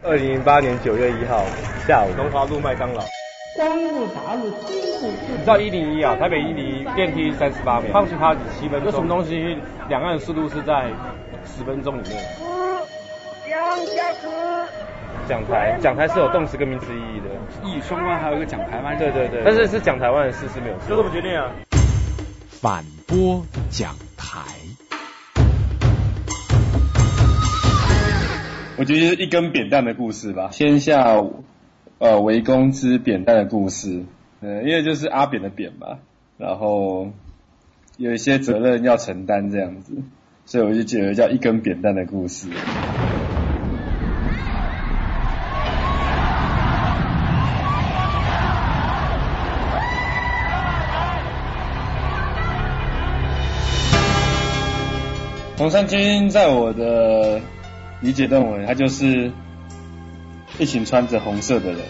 二零零八年九月一号下午，龙华路麦当劳。光复大路西部你知道一零一啊，台北一零一电梯三十八秒，放弃它只七分钟。有什么东西两岸的速度是在十分钟以内？两小时。讲台，讲台是有动词跟名词意义的。义双方还有一个讲台吗？对对对，但是是讲台湾的事是没有。就这么决定啊？反播讲台。我觉得就是一根扁担的故事吧，天下呃围攻之扁担的故事，嗯，因为就是阿扁的扁嘛，然后有一些责任要承担这样子，所以我就觉得叫一根扁担的故事。红三军在我的。理解认为，他就是一群穿着红色的人，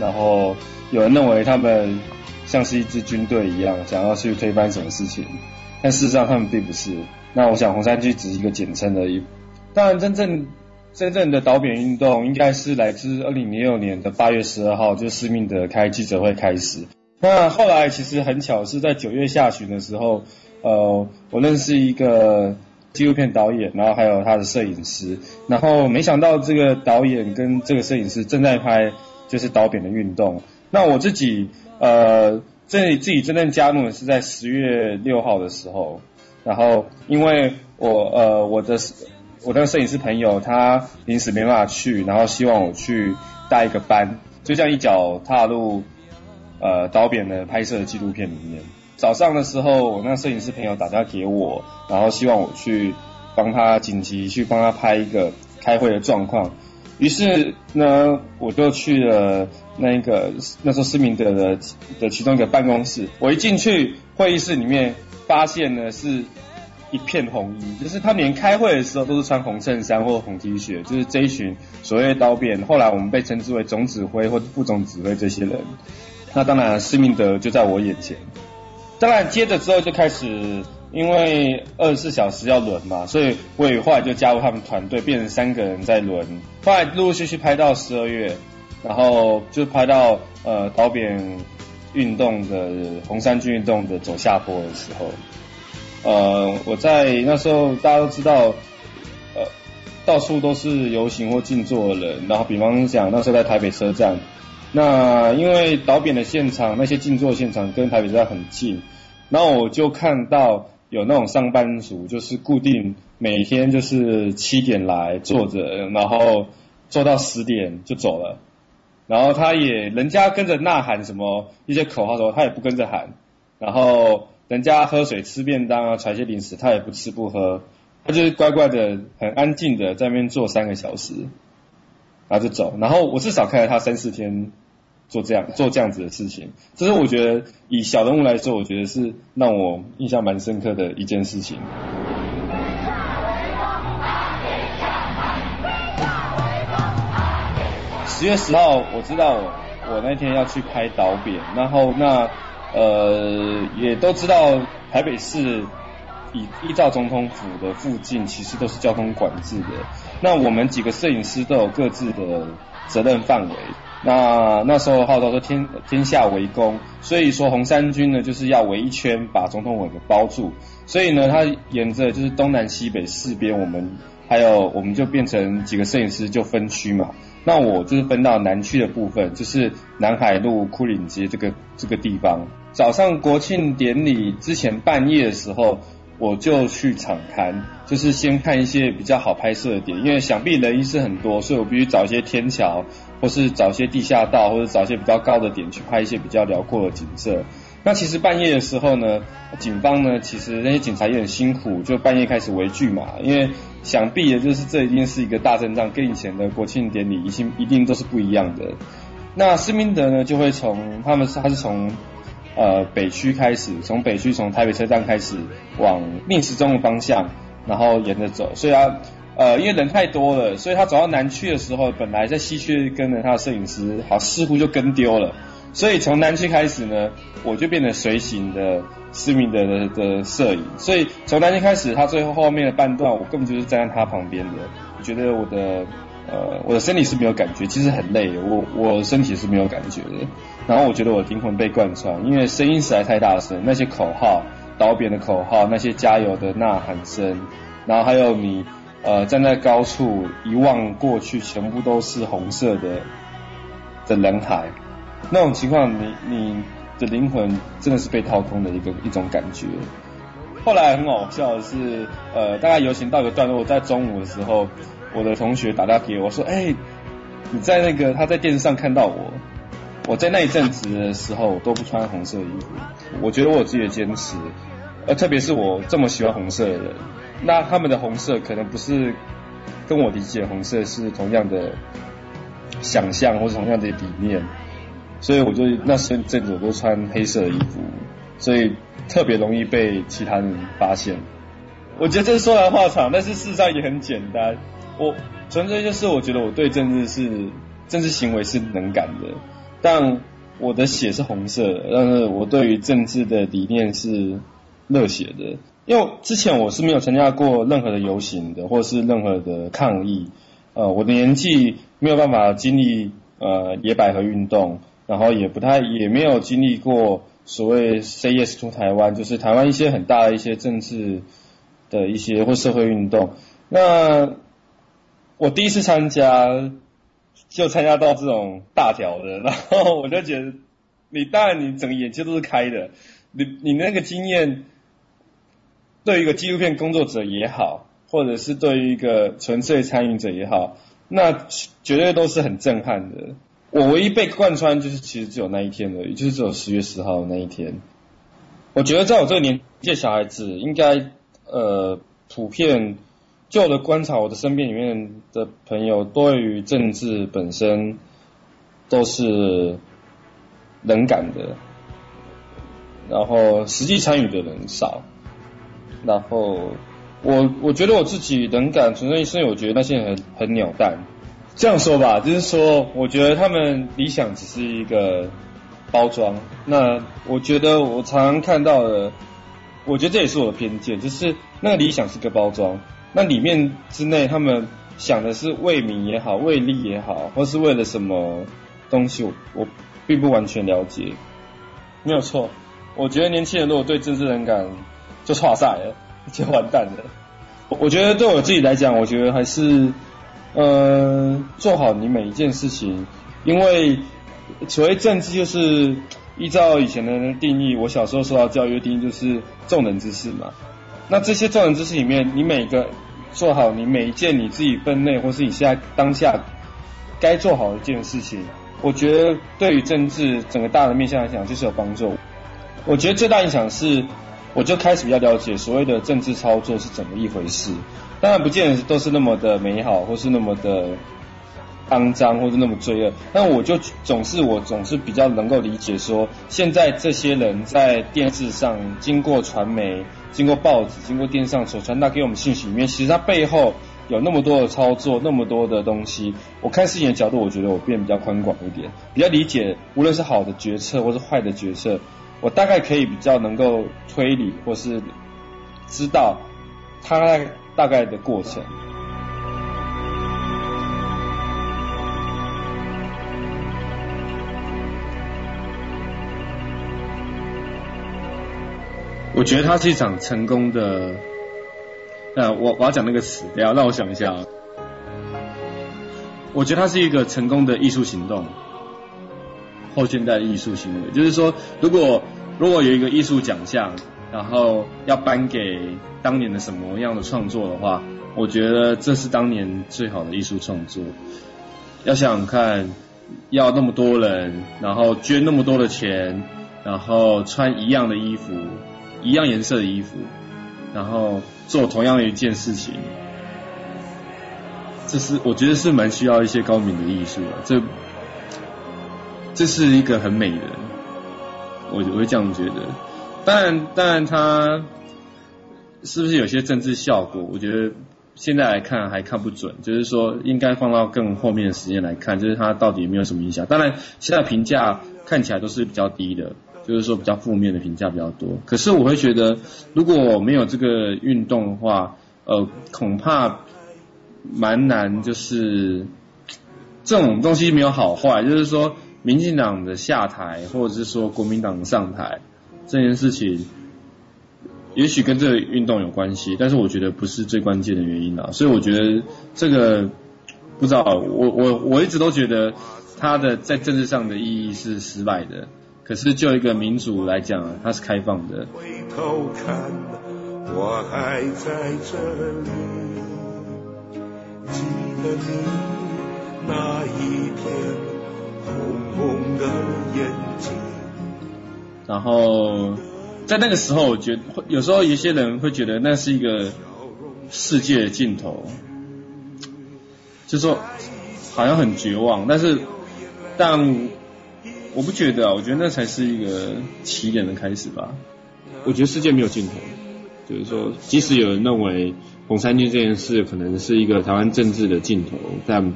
然后有人认为他们像是一支军队一样，想要去推翻什么事情，但事实上他们并不是。那我想红衫区只是一个简称而已。当然，真正真正的倒扁运动应该是来自二零零六年的八月十二号，就施明德开记者会开始。那后来其实很巧，是在九月下旬的时候，呃，我认识一个。纪录片导演，然后还有他的摄影师，然后没想到这个导演跟这个摄影师正在拍就是导扁的运动。那我自己呃，这自己真正加入的是在十月六号的时候，然后因为我呃我的我的摄影师朋友他临时没办法去，然后希望我去带一个班，就这样一脚踏入呃导扁的拍摄纪录片里面。早上的时候，我那摄影师朋友打电话给我，然后希望我去帮他紧急去帮他拍一个开会的状况。于是呢，我就去了那个那时候施明德的的其中一个办公室。我一进去会议室里面，发现呢是一片红衣，就是他连开会的时候都是穿红衬衫或红 T 恤，就是这一群所谓的刀片。后来我们被称之为总指挥或者副总指挥这些人。那当然，施明德就在我眼前。当然，接着之后就开始，因为二十四小时要轮嘛，所以我也后来就加入他们团队，变成三个人在轮。后来陆陆续续拍到十二月，然后就拍到呃导扁运动的红衫军运动的走下坡的时候，呃，我在那时候大家都知道，呃，到处都是游行或静坐的人，然后比方讲那时候在台北车站。那因为导扁的现场，那些静坐现场跟台北站很近，然后我就看到有那种上班族，就是固定每天就是七点来坐着，然后坐到十点就走了，然后他也人家跟着呐喊什么一些口号的时候，他也不跟着喊，然后人家喝水吃便当啊，揣些零食，他也不吃不喝，他就是乖乖的很安静的在那边坐三个小时。然后就走，然后我至少看了他三四天做这样做这样子的事情，这是我觉得以小人物来说，我觉得是让我印象蛮深刻的一件事情。十月十号，我知道我那天要去拍导扁，然后那呃也都知道台北市。以依照总统府的附近，其实都是交通管制的。那我们几个摄影师都有各自的责任范围。那那时候号召说天天下围攻，所以说红三军呢就是要围一圈把总统府给包住。所以呢，他沿着就是东南西北四边，我们还有我们就变成几个摄影师就分区嘛。那我就是分到南区的部分，就是南海路枯岭街这个这个地方。早上国庆典礼之前半夜的时候。我就去场刊，就是先看一些比较好拍摄的点，因为想必人一是很多，所以我必须找一些天桥，或是找一些地下道，或者找一些比较高的点去拍一些比较辽阔的景色。那其实半夜的时候呢，警方呢，其实那些警察也很辛苦，就半夜开始围拒嘛，因为想必也就是这一定是一个大阵仗，跟以前的国庆典礼一定一定都是不一样的。那施明德呢，就会从他们是他是从。呃，北区开始，从北区从台北车站开始往逆时钟的方向，然后沿着走。所以啊，呃，因为人太多了，所以他走到南区的时候，本来在西区跟着他的摄影师，好似乎就跟丢了。所以从南区开始呢，我就变成随行的思明的的的摄影。所以从南区开始，他最后后面的半段，我根本就是站在他旁边的。我觉得我的呃，我的身体是没有感觉，其实很累，我我身体是没有感觉的。然后我觉得我灵魂被贯穿，因为声音实在太大声，那些口号、导扁的口号，那些加油的呐喊声，然后还有你呃站在高处一望过去，全部都是红色的的人海，那种情况，你你的灵魂真的是被掏空的一个一种感觉。后来很好笑的是，呃，大概游行到一个段落，在中午的时候。我的同学打电话给我说：“哎，你在那个他在电视上看到我，我在那一阵子的时候我都不穿红色衣服。我觉得我有自己的坚持，呃，特别是我这么喜欢红色的人，那他们的红色可能不是跟我理解的红色是同样的想象或者同样的理念，所以我就那时阵子我都穿黑色的衣服，所以特别容易被其他人发现。我觉得这是说来话长，但是事实上也很简单。”我纯粹就是我觉得我对政治是政治行为是能感的，但我的血是红色的，但是我对于政治的理念是热血的。因为之前我是没有参加过任何的游行的，或是任何的抗议。呃，我的年纪没有办法经历呃野百合运动，然后也不太也没有经历过所谓 Say Yes to 台湾，就是台湾一些很大的一些政治的一些或社会运动。那我第一次参加，就参加到这种大条的，然后我就觉得，你当然你整个眼界都是开的，你你那个经验，对于一个纪录片工作者也好，或者是对于一个纯粹参与者也好，那绝对都是很震撼的。我唯一被贯穿就是其实只有那一天而已，就是只有十月十号那一天。我觉得在我这个年纪的小孩子，应该呃普遍。就我的观察，我的身边里面的朋友对于政治本身都是冷感的，然后实际参与的人少，然后我我觉得我自己冷感，纯粹是因为我觉得那些人很很鸟蛋。这样说吧，就是说，我觉得他们理想只是一个包装。那我觉得我常常看到的，我觉得这也是我的偏见，就是那个理想是个包装。那里面之内，他们想的是为民也好，为利也好，或是为了什么东西，我我并不完全了解。没有错，我觉得年轻人如果对政治冷感，就差赛了，就完蛋了。我觉得对我自己来讲，我觉得还是呃做好你每一件事情，因为所谓政治就是依照以前的定义，我小时候受到教育定义就是众人之事嘛。那这些众人之事里面，你每个做好你每一件你自己分内，或是你现在当下该做好的一件事情，我觉得对于政治整个大的面向来讲就是有帮助。我觉得最大影响是，我就开始比较了解所谓的政治操作是怎么一回事。当然不见得都是那么的美好，或是那么的肮脏，或是那么罪恶。但我就总是我总是比较能够理解说，现在这些人在电视上经过传媒。经过报纸、经过电视上所传达给我们信息里面，其实它背后有那么多的操作，那么多的东西。我看事情的角度，我觉得我变比较宽广一点，比较理解，无论是好的决策或是坏的决策，我大概可以比较能够推理或是知道它大概的过程。我觉得它是一场成功的，呃，我我要讲那个词，等下让我想一下啊。我觉得它是一个成功的艺术行动，后现代艺术行为，就是说，如果如果有一个艺术奖项，然后要颁给当年的什么样的创作的话，我觉得这是当年最好的艺术创作。要想想看，要那么多人，然后捐那么多的钱，然后穿一样的衣服。一样颜色的衣服，然后做同样的一件事情，这是我觉得是蛮需要一些高明的艺术的。这这是一个很美的，我我会这样觉得。当然，当然，它是不是有些政治效果？我觉得现在来看还看不准。就是说，应该放到更后面的时间来看，就是它到底有没有什么影响？当然，现在评价看起来都是比较低的。就是说比较负面的评价比较多，可是我会觉得，如果没有这个运动的话，呃，恐怕蛮难，就是这种东西没有好坏，就是说民进党的下台，或者是说国民党的上台这件事情，也许跟这个运动有关系，但是我觉得不是最关键的原因啊。所以我觉得这个不知道，我我我一直都觉得它的在政治上的意义是失败的。可是就一个民主来讲，它是开放的。回头看，我还在这里，记得你那一片红红的眼睛。然后在那个时候，我觉得有时候有些人会觉得那是一个世界的尽头，就说好像很绝望。但是但我不觉得啊，我觉得那才是一个起点的开始吧。我觉得世界没有尽头，就是说，即使有人认为红三军这件事可能是一个台湾政治的尽头，但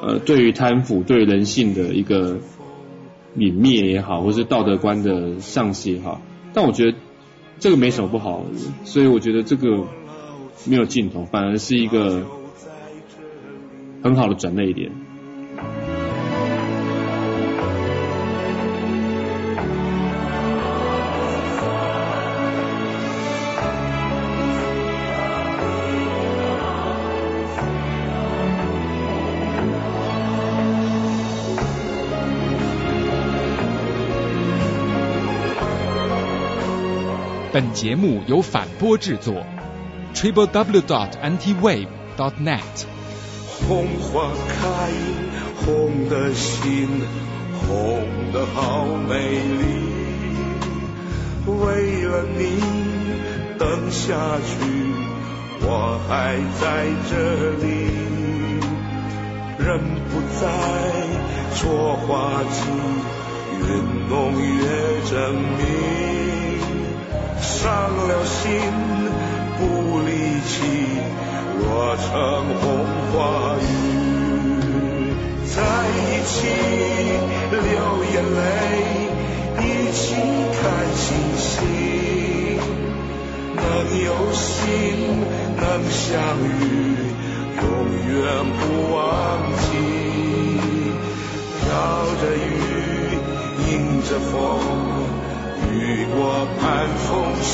呃，对于贪腐、对人性的一个泯灭也好，或是道德观的丧失也好，但我觉得这个没什么不好，所以我觉得这个没有尽头，反而是一个很好的转捩点。本节目由反播制作，triple w dot antiwave dot net。红花开，红的心，红的好美丽。为了你等下去，我还在这里。人不在，错花季，越浓越证明。伤了心不离弃，我成红花雨。在一起流眼泪，一起看星星。能有心，能相遇，永远不忘记。飘着雨，迎着风。雨过盼风起，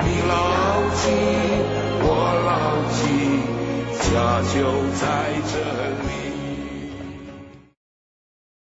你牢记，我牢记，家就在这里。